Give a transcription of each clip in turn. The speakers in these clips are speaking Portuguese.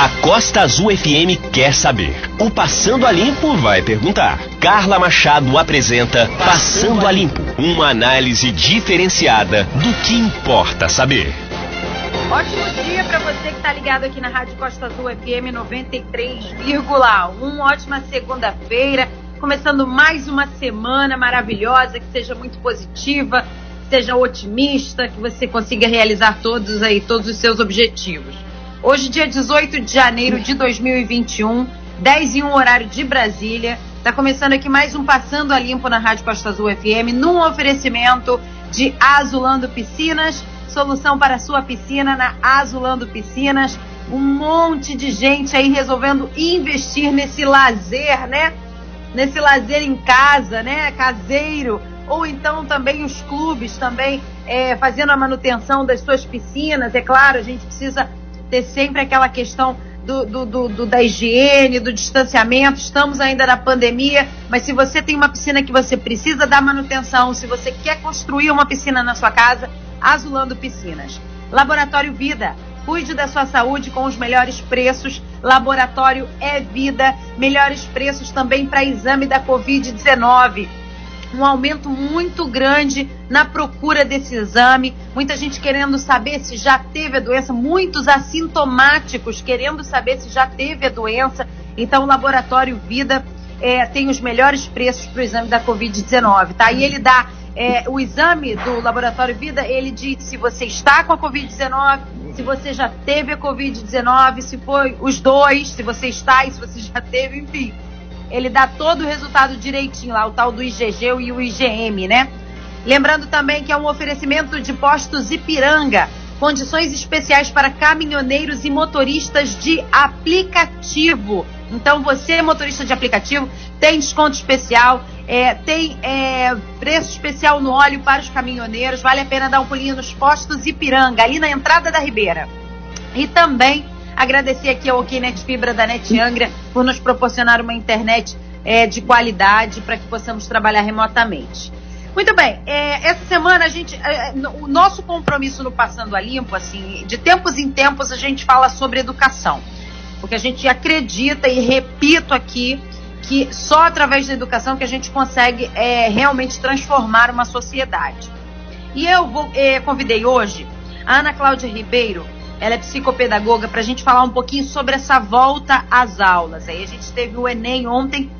A Costa Azul FM quer saber. O Passando a Limpo vai perguntar. Carla Machado apresenta Passando a Limpo, uma análise diferenciada do que importa saber. Ótimo dia para você que está ligado aqui na Rádio Costa Azul FM 93,1. Ótima segunda-feira, começando mais uma semana maravilhosa, que seja muito positiva, seja otimista, que você consiga realizar todos aí todos os seus objetivos. Hoje, dia 18 de janeiro de 2021, 10 e 1 horário de Brasília. Está começando aqui mais um Passando a Limpo na Rádio Costa Azul FM, num oferecimento de Azulando Piscinas, solução para a sua piscina na Azulando Piscinas. Um monte de gente aí resolvendo investir nesse lazer, né? Nesse lazer em casa, né? Caseiro. Ou então também os clubes também é, fazendo a manutenção das suas piscinas. É claro, a gente precisa ter sempre aquela questão do, do, do, do, da higiene, do distanciamento. Estamos ainda na pandemia, mas se você tem uma piscina que você precisa dar manutenção, se você quer construir uma piscina na sua casa, Azulando Piscinas. Laboratório Vida. Cuide da sua saúde com os melhores preços. Laboratório é vida. Melhores preços também para exame da Covid-19 um aumento muito grande na procura desse exame, muita gente querendo saber se já teve a doença, muitos assintomáticos querendo saber se já teve a doença. Então, o Laboratório Vida é, tem os melhores preços para o exame da Covid-19, tá? E ele dá é, o exame do Laboratório Vida, ele diz se você está com a Covid-19, se você já teve a Covid-19, se foi os dois, se você está e se você já teve, enfim ele dá todo o resultado direitinho lá, o tal do IgG e o IgM, né? Lembrando também que é um oferecimento de postos Ipiranga, condições especiais para caminhoneiros e motoristas de aplicativo. Então você, motorista de aplicativo, tem desconto especial, é, tem é, preço especial no óleo para os caminhoneiros. Vale a pena dar um pulinho nos postos Ipiranga, ali na entrada da Ribeira. E também Agradecer aqui ao Kinet Fibra da Net Angra por nos proporcionar uma internet é, de qualidade para que possamos trabalhar remotamente. Muito bem, é, essa semana a gente, é, o nosso compromisso no Passando a Limpo, assim, de tempos em tempos a gente fala sobre educação, porque a gente acredita e repito aqui que só através da educação que a gente consegue é, realmente transformar uma sociedade. E eu vou, é, convidei hoje a Ana Cláudia Ribeiro, ela é psicopedagoga, para a gente falar um pouquinho sobre essa volta às aulas. Aí a gente teve o Enem ontem,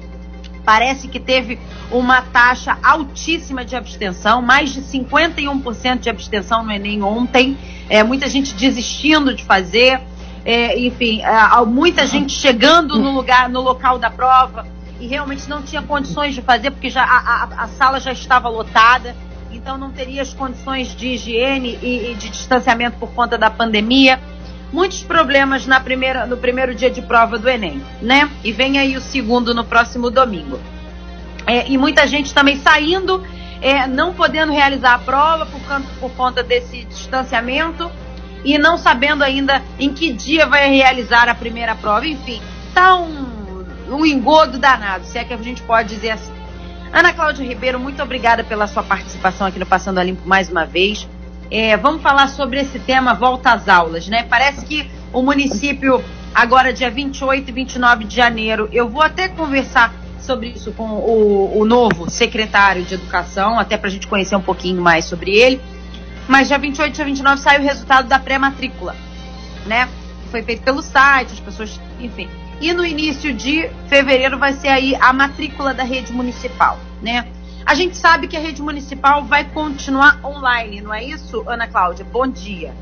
parece que teve uma taxa altíssima de abstenção, mais de 51% de abstenção no Enem ontem, é, muita gente desistindo de fazer, é, enfim, é, muita gente chegando no lugar, no local da prova e realmente não tinha condições de fazer porque já a, a, a sala já estava lotada então não teria as condições de higiene e, e de distanciamento por conta da pandemia. Muitos problemas na primeira, no primeiro dia de prova do Enem, né? E vem aí o segundo no próximo domingo. É, e muita gente também saindo, é, não podendo realizar a prova por, por conta desse distanciamento e não sabendo ainda em que dia vai realizar a primeira prova. Enfim, tá um, um engodo danado, se é que a gente pode dizer assim. Ana Cláudia Ribeiro, muito obrigada pela sua participação aqui no Passando a Limpo mais uma vez. É, vamos falar sobre esse tema volta às aulas, né? Parece que o município, agora dia 28 e 29 de janeiro, eu vou até conversar sobre isso com o, o novo secretário de Educação, até para a gente conhecer um pouquinho mais sobre ele. Mas dia 28 e dia 29 sai o resultado da pré-matrícula, né? Foi feito pelo site, as pessoas, enfim. E no início de fevereiro vai ser aí a matrícula da rede municipal, né? A gente sabe que a rede municipal vai continuar online, não é isso, Ana Cláudia? Bom dia.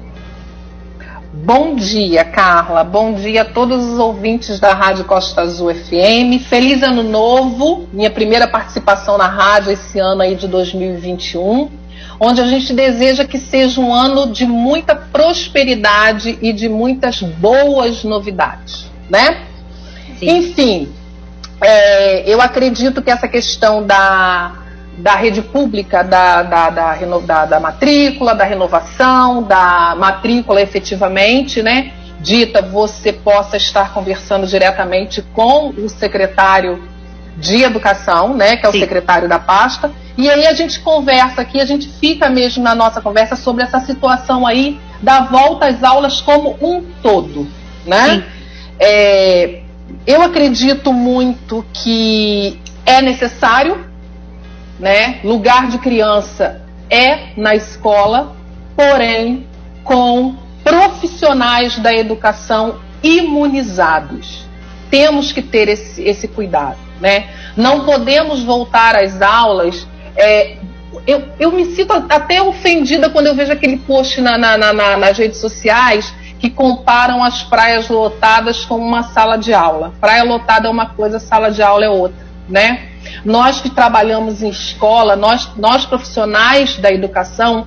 Bom dia, Carla. Bom dia a todos os ouvintes da Rádio Costa Azul FM. Feliz ano novo, minha primeira participação na rádio esse ano aí de 2021, onde a gente deseja que seja um ano de muita prosperidade e de muitas boas novidades, né? Sim. Enfim, é, eu acredito que essa questão da, da rede pública, da, da, da, da, matrícula, da renovação, da matrícula efetivamente, né? Dita, você possa estar conversando diretamente com o secretário de educação, né, que é o Sim. secretário da pasta, e aí a gente conversa aqui, a gente fica mesmo na nossa conversa sobre essa situação aí da volta às aulas como um todo, né? Sim. É, eu acredito muito que é necessário, né? Lugar de criança é na escola, porém com profissionais da educação imunizados. Temos que ter esse, esse cuidado, né? Não podemos voltar às aulas. É, eu, eu me sinto até ofendida quando eu vejo aquele post na, na, na, nas redes sociais que comparam as praias lotadas com uma sala de aula. Praia lotada é uma coisa, sala de aula é outra, né? Nós que trabalhamos em escola, nós, nós profissionais da educação,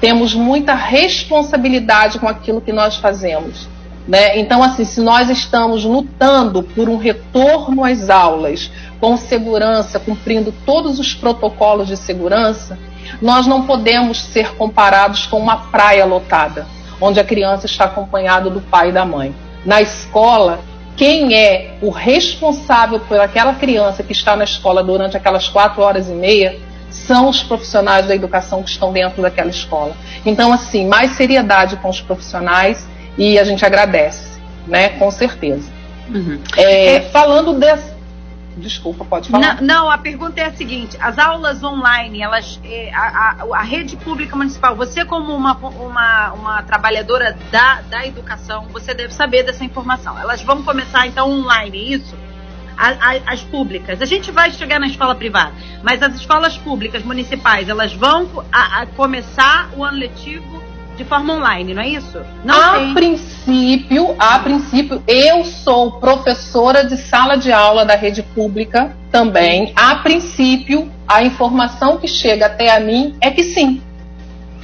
temos muita responsabilidade com aquilo que nós fazemos. Né? Então, assim, se nós estamos lutando por um retorno às aulas com segurança, cumprindo todos os protocolos de segurança, nós não podemos ser comparados com uma praia lotada, onde a criança está acompanhada do pai e da mãe. Na escola, quem é o responsável por aquela criança que está na escola durante aquelas quatro horas e meia são os profissionais da educação que estão dentro daquela escola. Então, assim, mais seriedade com os profissionais e a gente agradece, né? Com certeza. Uhum. É, é... Falando desse. Desculpa, pode falar. Não, não, a pergunta é a seguinte: as aulas online, elas, é, a, a, a, rede pública municipal, você como uma, uma, uma trabalhadora da, da educação, você deve saber dessa informação. Elas vão começar então online, isso? a, as públicas. A gente vai chegar na escola privada, mas as escolas públicas municipais, elas vão começar o ano letivo de forma online, não é isso? Não a tem. princípio, a princípio, eu sou professora de sala de aula da rede pública também. A princípio, a informação que chega até a mim é que sim,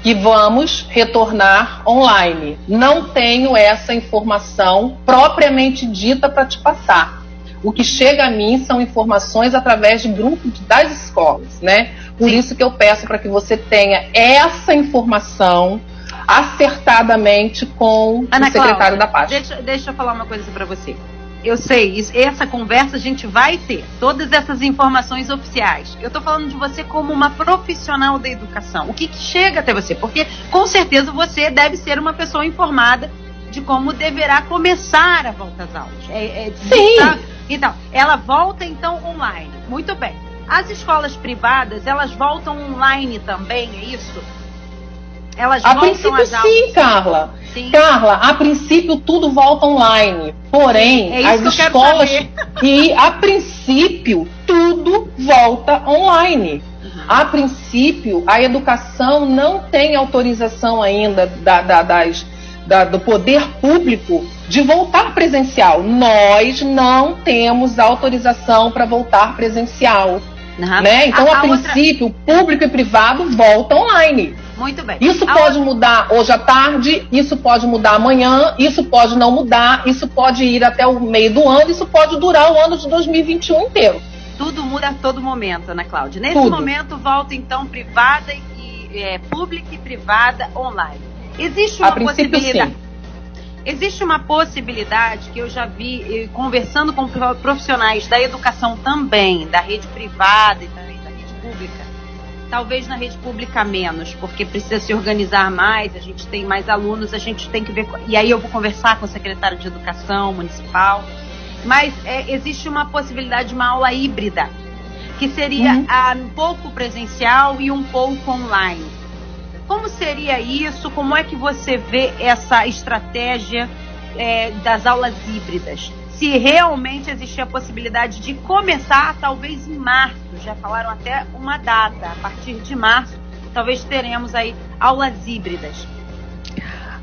que vamos retornar online. Não tenho essa informação propriamente dita para te passar. O que chega a mim são informações através de grupos das escolas, né? Por Sim. isso que eu peço para que você tenha essa informação acertadamente com Ana o secretário Cláudia, da pasta. Deixa, deixa eu falar uma coisa para você. Eu sei, essa conversa a gente vai ter, todas essas informações oficiais. Eu estou falando de você como uma profissional da educação. O que, que chega até você? Porque com certeza você deve ser uma pessoa informada de como deverá começar a volta às aulas. É, é, Sim. Tá, então, ela volta então online. Muito bem. As escolas privadas, elas voltam online também, é isso? Elas a princípio sim, Carla. Sim. Carla, a princípio tudo volta online. Porém, é as escolas e a princípio tudo volta online. A princípio, a educação não tem autorização ainda da, da, das, da, do poder público de voltar presencial. Nós não temos autorização para voltar presencial. Uhum. Né? Então, a, a, a princípio, outra... público e privado voltam online. Muito bem. Isso a pode outra... mudar hoje à tarde, isso pode mudar amanhã, isso pode não mudar, isso pode ir até o meio do ano, isso pode durar o ano de 2021 inteiro. Tudo muda a todo momento, Ana Cláudia. Nesse Tudo. momento, volta então privada e é, pública e privada online. Existe uma possibilidade. Sim. Existe uma possibilidade que eu já vi conversando com profissionais da educação também, da rede privada e também da rede pública. Talvez na rede pública menos, porque precisa se organizar mais, a gente tem mais alunos, a gente tem que ver. E aí eu vou conversar com o secretário de Educação Municipal. Mas é, existe uma possibilidade de uma aula híbrida, que seria uhum. Ah, um pouco presencial e um pouco online como seria isso? Como é que você vê essa estratégia é, das aulas híbridas? Se realmente existir a possibilidade de começar, talvez em março, já falaram até uma data, a partir de março, talvez teremos aí aulas híbridas.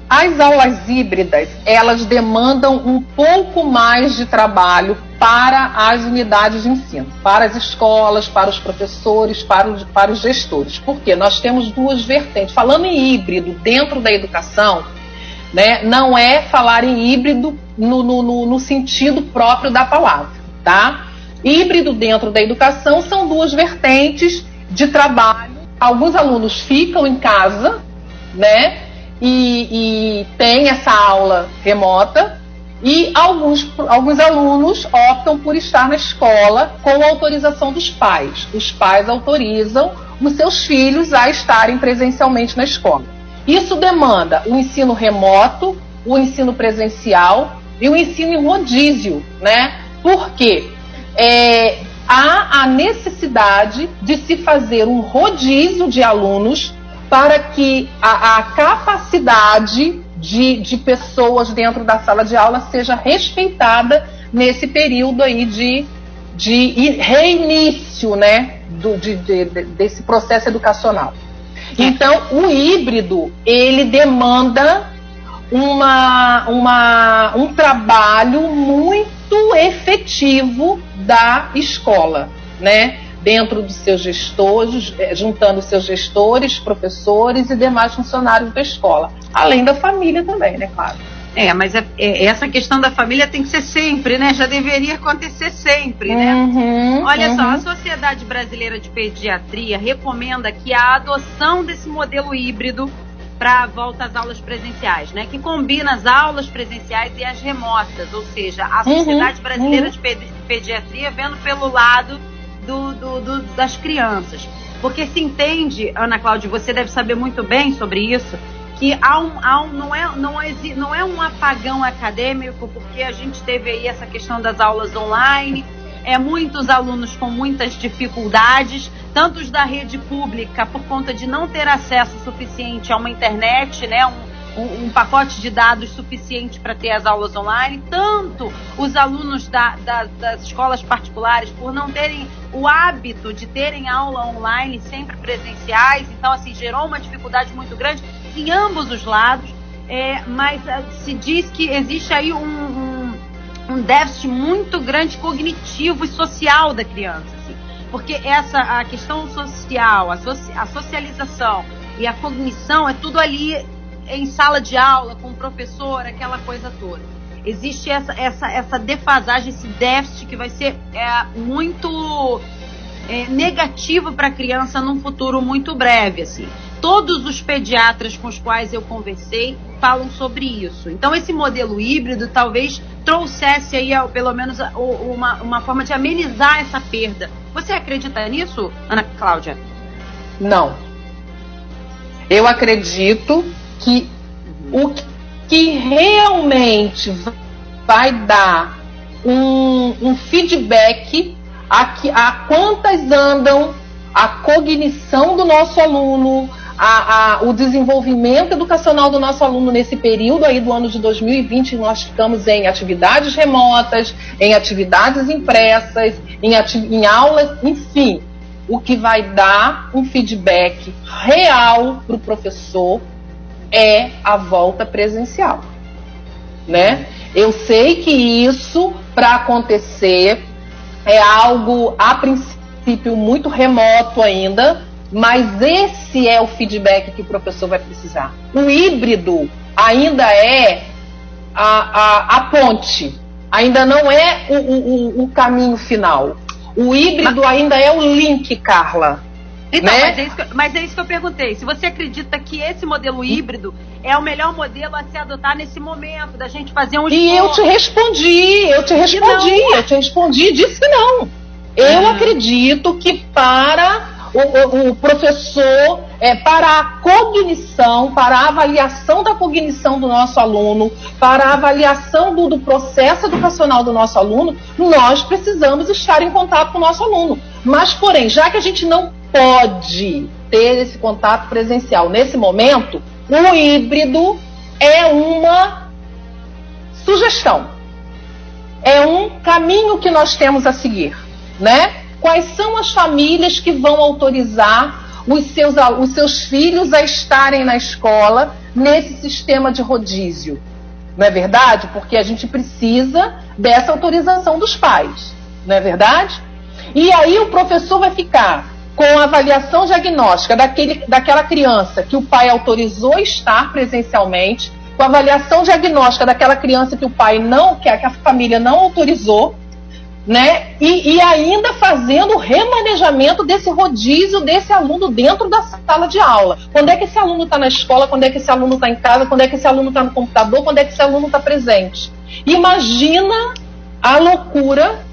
As aulas híbridas, elas demandam um pouco mais de trabalho para as unidades de ensino, para as escolas, para os professores, para os, para os gestores. Porque nós temos duas vertentes. Falando em híbrido dentro da educação, né, não é falar em híbrido no, no, no sentido próprio da palavra, tá? Híbrido dentro da educação são duas vertentes de trabalho. Alguns alunos ficam em casa, né? e, e tem essa aula remota e alguns, alguns alunos optam por estar na escola com autorização dos pais. Os pais autorizam os seus filhos a estarem presencialmente na escola. Isso demanda o ensino remoto, o ensino presencial e o ensino em rodízio, né? Porque é, há a necessidade de se fazer um rodízio de alunos para que a, a capacidade de, de pessoas dentro da sala de aula seja respeitada nesse período aí de, de reinício né, do, de, de, desse processo educacional. Então, o híbrido, ele demanda uma, uma, um trabalho muito efetivo da escola, né? Dentro dos seus gestores, eh, juntando seus gestores, professores e demais funcionários da escola. Além da família também, né, claro. É, mas é, é, essa questão da família tem que ser sempre, né? Já deveria acontecer sempre, né? Uhum, Olha uhum. só, a Sociedade Brasileira de Pediatria recomenda que a adoção desse modelo híbrido para a volta às aulas presenciais, né? Que combina as aulas presenciais e as remotas, ou seja, a Uhum, Sociedade Brasileira uhum. de Pedi- Pediatria vendo pelo lado do, do- do- das crianças. Porque se entende, Ana Cláudia, você deve saber muito bem sobre isso, que há um, há um, não, é, não, não é um apagão acadêmico, porque a gente teve aí essa questão das aulas online, é muitos alunos com muitas dificuldades, tanto os da rede pública, por conta de não ter acesso suficiente a uma internet, né, um, um, um pacote de dados suficiente para ter as aulas online, tanto os alunos da- da- das escolas particulares por não terem o hábito de terem aula online sempre presenciais, então assim gerou uma dificuldade muito grande em ambos os lados, é, mas ah, se diz que existe aí um, um, um déficit muito grande cognitivo e social da criança, assim, porque essa a questão social, a, soci, a socialização e a cognição é tudo ali em sala de aula com o professor, aquela coisa toda. Existe essa, essa, essa defasagem, esse déficit que vai ser é, muito é, negativo para a criança num futuro muito breve, assim. Todos os pediatras com os quais eu conversei falam sobre isso. Então esse modelo híbrido talvez trouxesse aí, pelo menos, uma, uma forma de amenizar essa perda. Você acredita nisso, Ana Cláudia? Não. Eu acredito que o que realmente vai dar um, um feedback a, que, a quantas andam a cognição do nosso aluno, a, a, o desenvolvimento educacional do nosso aluno nesse período aí do ano de 2020, nós ficamos em atividades remotas, em atividades impressas, em, ati em aulas, enfim. O que vai dar um feedback real para o professor é a volta presencial, né? Eu sei que isso, para acontecer, é algo a princípio muito remoto ainda, mas esse é o feedback que o professor vai precisar. O híbrido ainda é a, a, a ponte, ainda não é o, o, o caminho final. O híbrido ainda é o link, Carla. Então, né? mas, é isso que, eu- mas é isso que eu perguntei. Se você acredita que esse modelo híbrido é o melhor modelo a se adotar nesse momento, da gente fazer um E eu te respondi, eu te respondi, eu te respondi e disse que não. Eu Uhum. acredito que para o, o- professor, é, para a cognição, para a avaliação da cognição do nosso aluno, para a avaliação do, do processo educacional do nosso aluno, nós precisamos estar em contato com o nosso aluno. Mas, porém, já que a gente não pode ter esse contato presencial nesse momento, o híbrido é uma sugestão. É um caminho que nós temos a seguir, né? Quais são as famílias que vão autorizar os seus, os seus filhos a estarem na escola nesse sistema de rodízio? Não é verdade? Porque a gente precisa dessa autorização dos pais, não é verdade? E aí o professor vai ficar com a avaliação diagnóstica daquele, daquela criança que o pai autorizou estar presencialmente, com a avaliação diagnóstica daquela criança que o pai não, que a família não autorizou, né? E, e ainda fazendo o remanejamento desse rodízio desse aluno dentro da sala de aula. Quando é que esse aluno está na escola? Quando é que esse aluno está em casa? Quando é que esse aluno está no computador? Quando é que esse aluno está presente? Imagina a loucura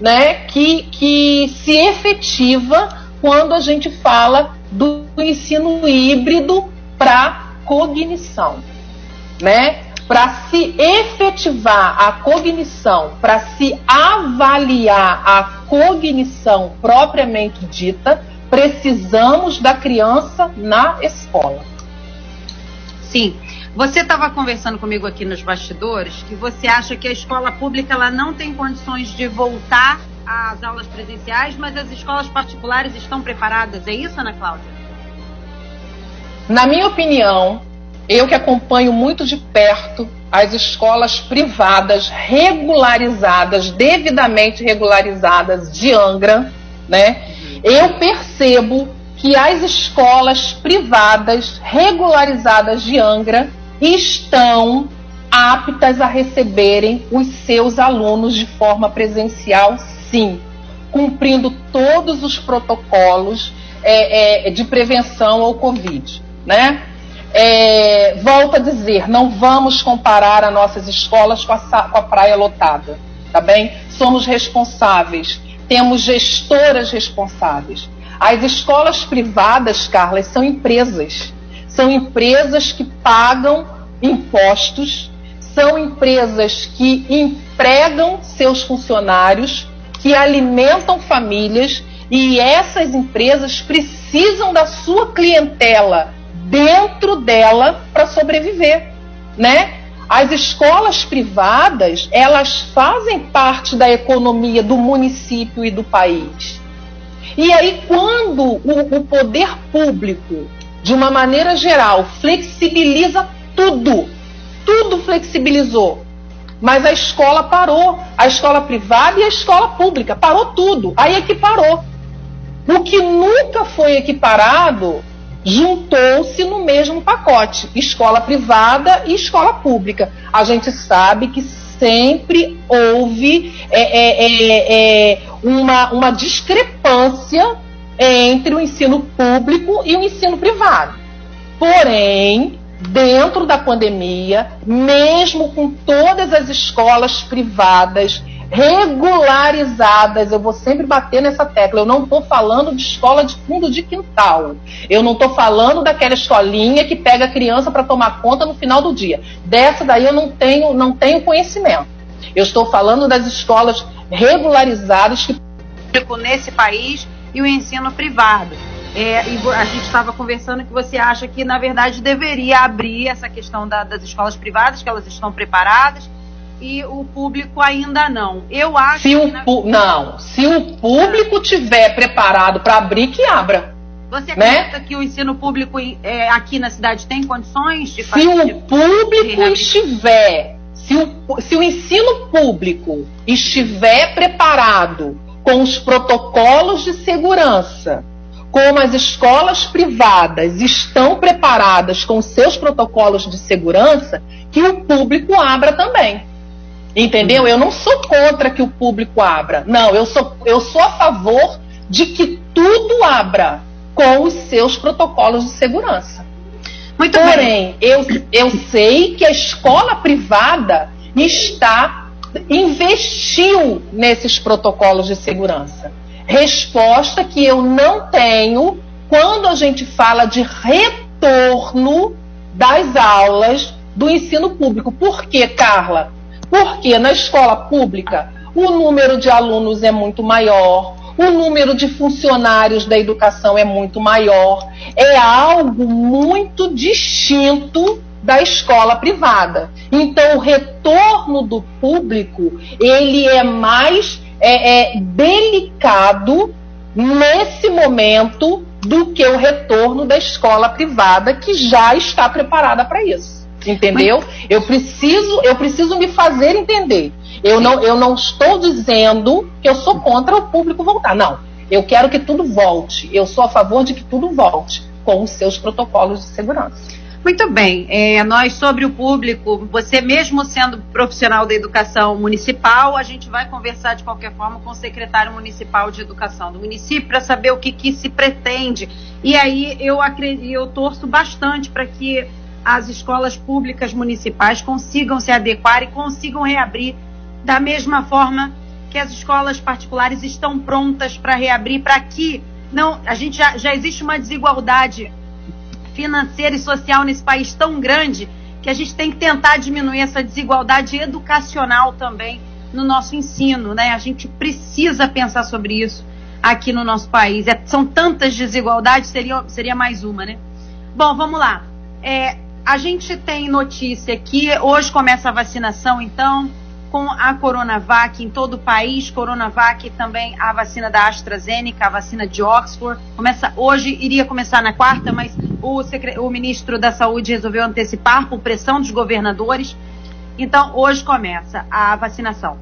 né, que, que se efetiva quando a gente fala do ensino híbrido para cognição. Né? Para se efetivar a cognição, para se avaliar a cognição propriamente dita, precisamos da criança na escola. Sim. Você estava conversando comigo aqui nos bastidores que você acha que a escola pública ela não tem condições de voltar às aulas presenciais, mas as escolas particulares estão preparadas. É isso, Ana Cláudia? Na minha opinião, eu que acompanho muito de perto as escolas privadas regularizadas, devidamente regularizadas de Angra, né? Eu percebo que as escolas privadas regularizadas de Angra estão aptas a receberem os seus alunos de forma presencial, sim, cumprindo todos os protocolos é, é, de prevenção ao Covid, né? É, volto a dizer, não vamos comparar as nossas escolas com a, com a praia lotada, tá bem? Somos responsáveis, temos gestoras responsáveis. As escolas privadas, Carla, são empresas. São empresas que pagam impostos, são empresas que empregam seus funcionários, que alimentam famílias e essas empresas precisam da sua clientela dentro dela para sobreviver, né? As escolas privadas, elas fazem parte da economia do município e do país. E aí, quando o, o poder público, de uma maneira geral, flexibiliza tudo, tudo flexibilizou, mas a escola parou, a escola privada e a escola pública, parou tudo. Aí é que parou. O que nunca foi equiparado juntou-se mesmo pacote, escola privada e escola pública. A gente sabe que sempre houve é, é, é, é uma, uma discrepância entre o ensino público e o ensino privado. Porém, dentro da pandemia, mesmo com todas as escolas privadas regularizadas. Eu vou sempre bater nessa tecla. Eu não estou falando de escola de fundo de quintal. Eu não estou falando daquela escolinha que pega a criança para tomar conta no final do dia. Dessa daí eu não tenho, não tenho conhecimento. Eu estou falando das escolas regularizadas que nesse país e o ensino privado. É, a gente estava conversando que você acha que, na verdade, deveria abrir essa questão da, das escolas privadas, que elas estão preparadas, e o público ainda não. Eu acho se o na... Não, se o público tiver preparado para abrir, que abra. Você né? acredita né? que o ensino público é, aqui na cidade tem condições de fazer? Se o público estiver, se o, se o ensino público estiver preparado com os protocolos de segurança, como as escolas privadas estão preparadas com seus protocolos de segurança, que o público abra também. Entendeu? Eu não sou contra que o público abra. Não, eu sou, eu sou a favor de que tudo abra com os seus protocolos de segurança. Muito Porém, bem. Eu, eu sei que a escola privada está investiu nesses protocolos de segurança. Resposta que eu não tenho quando a gente fala de retorno das aulas do ensino público. Por quê, Carla? Porque na escola pública o número de alunos é muito maior, o número de funcionários da educação é muito maior, é algo muito distinto da escola privada. Então o retorno do público ele é mais é, é delicado nesse momento do que o retorno da escola privada que já está preparada para isso. Entendeu? Eu preciso, eu preciso me fazer entender. Eu não, eu não estou dizendo que eu sou contra o público voltar. Não. Eu quero que tudo volte. Eu sou a favor de que tudo volte com os seus protocolos de segurança. Muito bem. É, nós, sobre o público, você mesmo sendo profissional da educação municipal, a gente vai conversar de qualquer forma com o secretário municipal de educação do município para saber o que, que se pretende. E aí eu, acredito, eu torço bastante para que as escolas públicas municipais consigam se adequar e consigam reabrir da mesma forma que as escolas particulares estão prontas para reabrir, para que não a gente já, já existe uma desigualdade financeira e social nesse país tão grande que a gente tem que tentar diminuir essa desigualdade educacional também no nosso ensino, né? A gente precisa pensar sobre isso aqui no nosso país. É, são tantas desigualdades, seria, seria mais uma, né? Bom, vamos lá. É, a gente tem notícia que hoje começa a vacinação, então, com a Coronavac em todo o país. Coronavac também a vacina da AstraZeneca, a vacina de Oxford. Começa hoje, iria começar na quarta, mas o, o ministro da Saúde resolveu antecipar por pressão dos governadores. Então, hoje começa a vacinação.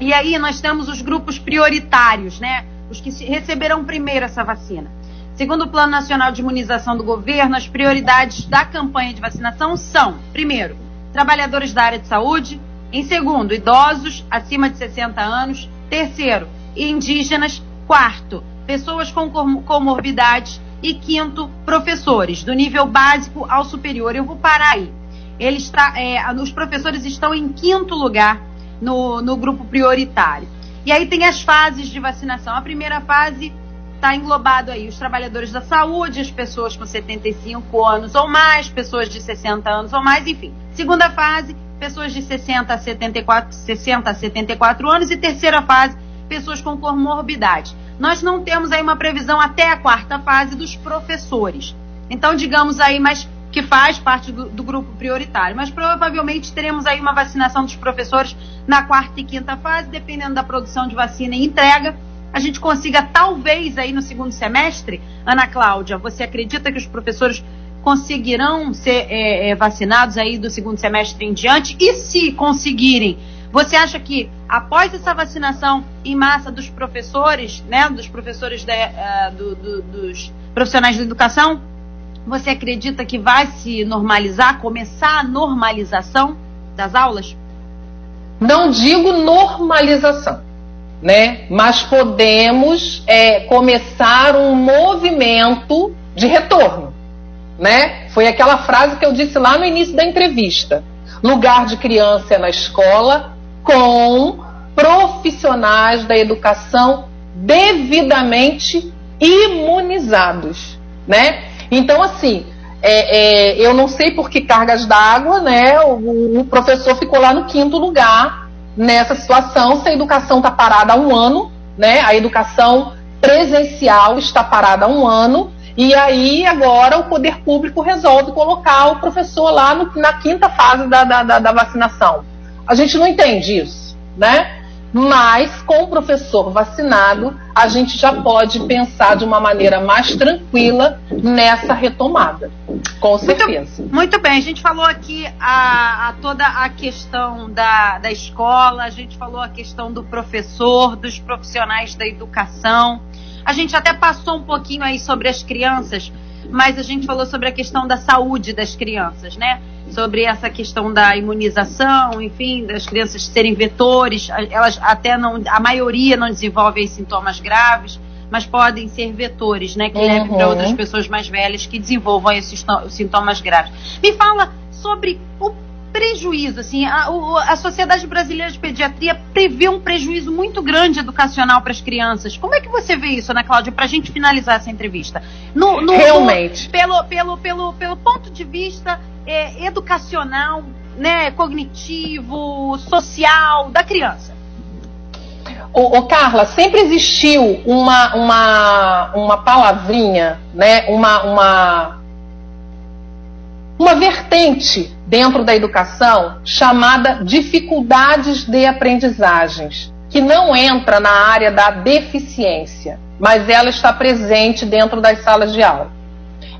E aí nós temos os grupos prioritários, né? Os que receberão primeiro essa vacina. Segundo o Plano Nacional de Imunização do governo, as prioridades da campanha de vacinação são, primeiro, trabalhadores da área de saúde, em segundo, idosos acima de 60 anos, terceiro, indígenas, quarto, pessoas com comorbidades e quinto, professores, do nível básico ao superior. Eu vou parar aí. Ele está, é, os professores estão em quinto lugar no, no grupo prioritário. E aí tem as fases de vacinação. A primeira fase está englobado aí os trabalhadores da saúde, as pessoas com 75 anos ou mais, pessoas de 60 anos ou mais, enfim. Segunda fase, pessoas de 60 a 74, 60 a 74 anos e terceira fase, pessoas com comorbidade. Nós não temos aí uma previsão até a quarta fase dos professores. Então, digamos aí, mas que faz parte do, do, grupo prioritário. Mas provavelmente teremos aí uma vacinação dos professores na quarta e quinta fase, dependendo da produção de vacina e entrega. A gente consiga, talvez, aí no segundo semestre, Ana Cláudia, você acredita que os professores conseguirão ser é, é, vacinados aí do segundo semestre em diante? E se conseguirem, você acha que após essa vacinação em massa dos professores, né, dos professores de, uh, do, do, dos profissionais da educação, você acredita que vai se normalizar, começar a normalização das aulas? Não digo normalização, né? Mas podemos é, começar um movimento de retorno, né? Foi aquela frase que eu disse lá no início da entrevista. Lugar de criança é na escola com profissionais da educação devidamente imunizados, né? Então, assim, é, é, eu não sei por que cargas d'água, né? O, o, professor ficou lá no quinto lugar nessa situação, se a educação está parada há um ano, né? A educação presencial está parada há um ano, e aí agora o poder público resolve colocar o professor lá no, na quinta fase da, da, da, da vacinação. A gente não entende isso, né? Mas com o professor vacinado, a gente já pode pensar de uma maneira mais tranquila nessa retomada. Com certeza. Muito, muito bem, a gente falou aqui a, a, toda a questão da, da escola, a gente falou a questão do professor, dos profissionais da educação. A gente até passou um pouquinho aí sobre as crianças, mas a gente falou sobre a questão da saúde das crianças, né? Sobre essa questão da imunização, enfim, das crianças serem vetores, elas até não, a maioria não desenvolve sintomas graves, mas podem ser vetores, né? Que uhum. levem para outras pessoas mais velhas que desenvolvam esses sintomas graves. Me fala sobre o prejuízo, assim, a, a Sociedade Brasileira de Pediatria prevê um prejuízo muito grande educacional para as crianças. Como é que você vê isso, Ana Cláudia, para a gente finalizar essa entrevista? No, no, Realmente. No, pelo, pelo, pelo, pelo ponto de vista é, educacional, né, cognitivo, social da criança. Ô, ô, Carla, sempre existiu uma, uma, uma palavrinha, né, uma, uma, uma vertente dentro da educação chamada dificuldades de aprendizagens, que não entra na área da deficiência, mas ela está presente dentro das salas de aula.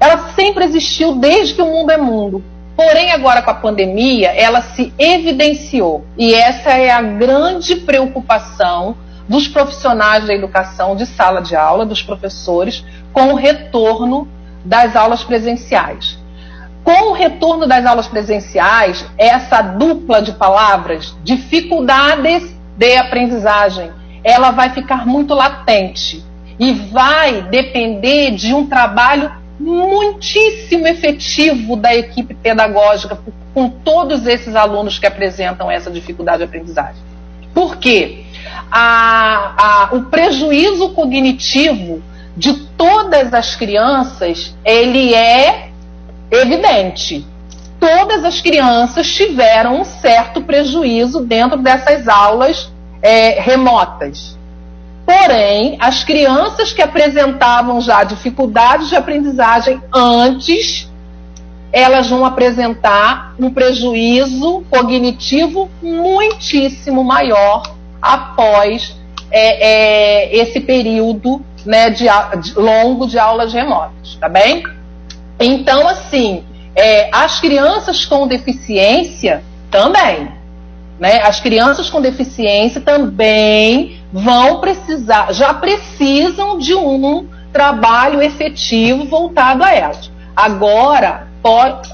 Ela sempre existiu desde que o mundo é mundo. Porém, agora com a pandemia, ela se evidenciou. E essa é a grande preocupação dos profissionais da educação de sala de aula, dos professores, com o retorno das aulas presenciais. Com o retorno das aulas presenciais, essa dupla de palavras, dificuldades de aprendizagem, ela vai ficar muito latente e vai depender de um trabalho muitíssimo efetivo da equipe pedagógica com todos esses alunos que apresentam essa dificuldade de aprendizagem. Por quê? A, a, o prejuízo cognitivo de todas as crianças ele é evidente. todas as crianças tiveram um certo prejuízo dentro dessas aulas é, remotas. Porém, as crianças que apresentavam já dificuldades de aprendizagem antes, elas vão apresentar um prejuízo cognitivo muitíssimo maior após é, é, esse período né, de, de, longo de aulas remotas, tá bem? Então, assim, é, as crianças com deficiência também, né? As crianças com deficiência também vão precisar, já precisam de um trabalho efetivo voltado a elas. Agora,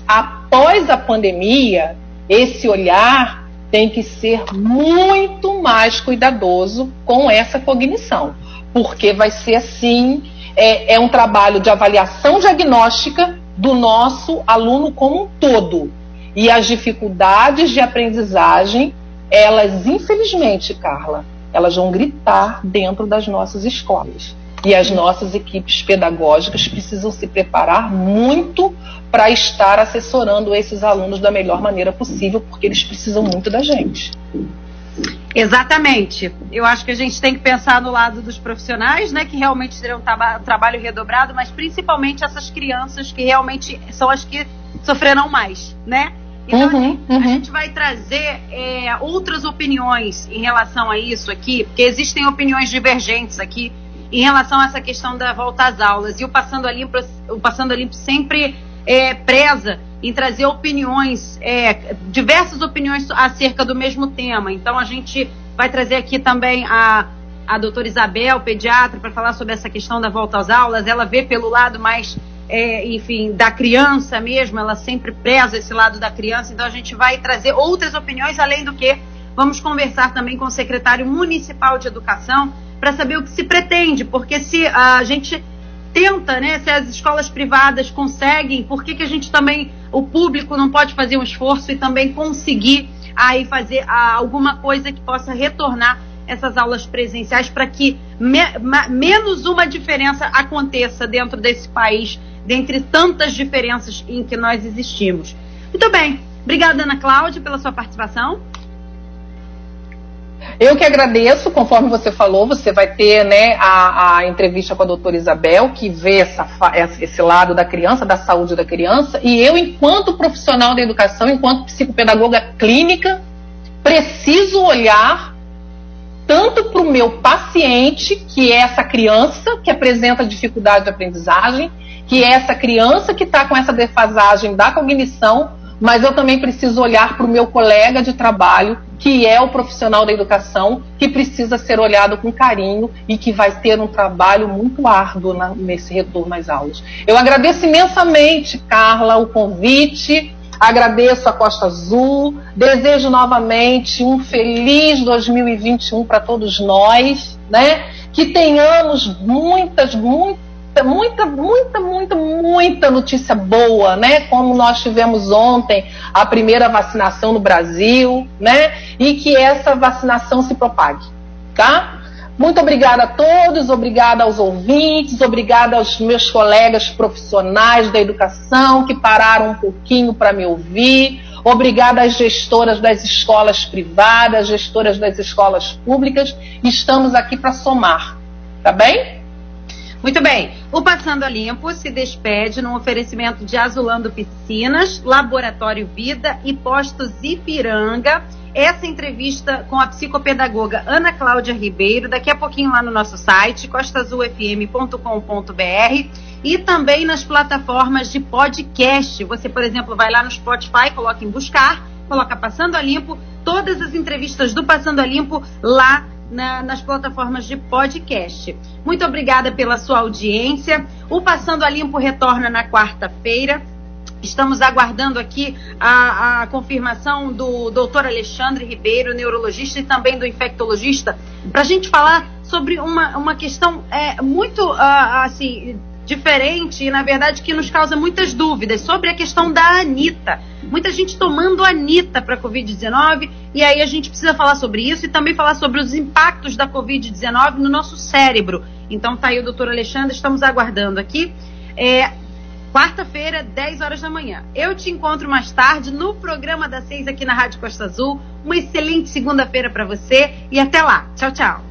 após a pandemia, esse olhar tem que ser muito mais cuidadoso com essa cognição, porque vai ser assim, é, é um trabalho de avaliação diagnóstica do nosso aluno como um todo. E as dificuldades de aprendizagem, elas, infelizmente, Carla, elas vão gritar dentro das nossas escolas. E as nossas equipes pedagógicas precisam se preparar muito para estar assessorando esses alunos da melhor maneira possível, porque eles precisam muito da gente. Exatamente. Eu acho que a gente tem que pensar no lado dos profissionais, né, que realmente terão trabalho redobrado, mas principalmente essas crianças que realmente são as que sofrerão mais, né? Então, uhum, uhum. a gente vai trazer é, outras opiniões em relação a isso aqui, porque existem opiniões divergentes aqui em relação a essa questão da volta às aulas. E o Passando a Limpo, o Passando a Limpo sempre é, preza em trazer opiniões, é, diversas opiniões acerca do mesmo tema. Então a gente vai trazer aqui também a, a doutora Isabel, pediatra, para falar sobre essa questão da volta às aulas. Ela vê pelo lado mais é, enfim, da criança mesmo, ela sempre preza esse lado da criança, então a gente vai trazer outras opiniões, além do que vamos conversar também com o secretário municipal de educação para saber o que se pretende, porque se a gente tenta, né, se as escolas privadas conseguem, por que, que a gente também, o público não pode fazer um esforço e também conseguir aí fazer ah, alguma coisa que possa retornar essas aulas presenciais para que me, menos uma diferença aconteça dentro desse país dentre tantas diferenças em que nós existimos. Muito bem. Obrigada, Ana Cláudia, pela sua participação. Eu que agradeço, conforme você falou, você vai ter né, a, a entrevista com a doutora Isabel, que vê essa, esse lado da criança, da saúde da criança, e eu, enquanto profissional da educação, enquanto psicopedagoga clínica, preciso olhar tanto para o meu paciente, que é essa criança que apresenta dificuldade de aprendizagem, que é essa criança que está com essa defasagem da cognição, mas eu também preciso olhar para o meu colega de trabalho, que é o profissional da educação, que precisa ser olhado com carinho e que vai ter um trabalho muito árduo na, nesse retorno às aulas. Eu agradeço imensamente, Carla, o convite, agradeço a Costa Azul, desejo novamente um feliz 2021 para todos nós, né? Que tenhamos muitas, muitas muita, muita, muita, muita notícia boa, né? Como nós tivemos ontem a primeira vacinação no Brasil, né? E que essa vacinação se propague, tá? Muito obrigada a todos, obrigada aos ouvintes, obrigada aos meus colegas profissionais da educação que pararam um pouquinho para me ouvir. Obrigada às gestoras das escolas privadas, gestoras das escolas públicas. Estamos aqui para somar, tá bem? Muito bem. O Passando a Limpo se despede num oferecimento de Azulando Piscinas, Laboratório Vida e Postos Ipiranga. Essa entrevista com a psicopedagoga Ana Cláudia Ribeiro, daqui a pouquinho lá no nosso site, costazulfm.com.br e também nas plataformas de podcast. Você, por exemplo, vai lá no Spotify, coloca em buscar, coloca Passando a Limpo, todas as entrevistas do Passando a Limpo lá na, nas plataformas de podcast. Muito obrigada pela sua audiência. O Passando a Limpo retorna na quarta-feira. Estamos aguardando aqui a, a, confirmação do doutor Alexandre Ribeiro, neurologista, e também do infectologista, para a gente falar sobre uma, uma questão é, muito uh, assim diferente e, na verdade, que nos causa muitas dúvidas sobre a questão da Anitta. Muita gente tomando Anitta para a Covid-19 e aí a gente precisa falar sobre isso e também falar sobre os impactos da Covid-19 no nosso cérebro. Então tá aí o doutor Alexandre, estamos aguardando aqui. É, quarta-feira, 10 horas da manhã. Eu te encontro mais tarde no programa das seis aqui na Rádio Costa Azul. Uma excelente segunda-feira para você e até lá. Tchau, tchau.